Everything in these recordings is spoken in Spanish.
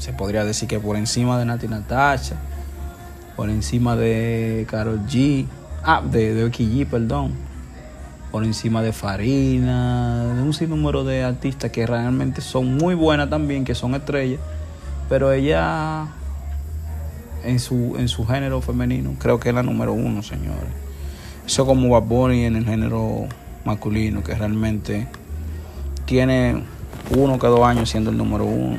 se podría decir que por encima de Nati Natasha, por encima de Carol G, ah, de, de G, perdón, por encima de Farina, de un sinnúmero de artistas que realmente son muy buenas también, que son estrellas, pero ella en su, en su género femenino creo que es la número uno, señores. Eso como Bad en el género masculino, que realmente tiene uno que dos años siendo el número uno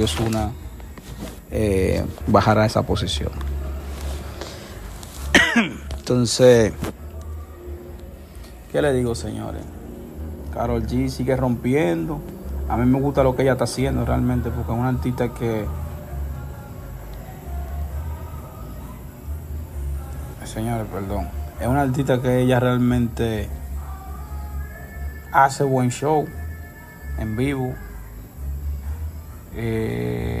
Osuna eh, bajar a esa posición. Entonces, ¿qué le digo, señores? Carol G sigue rompiendo. A mí me gusta lo que ella está haciendo realmente, porque es una artista que. Señores, perdón. Es una artista que ella realmente hace buen show en vivo. Eh,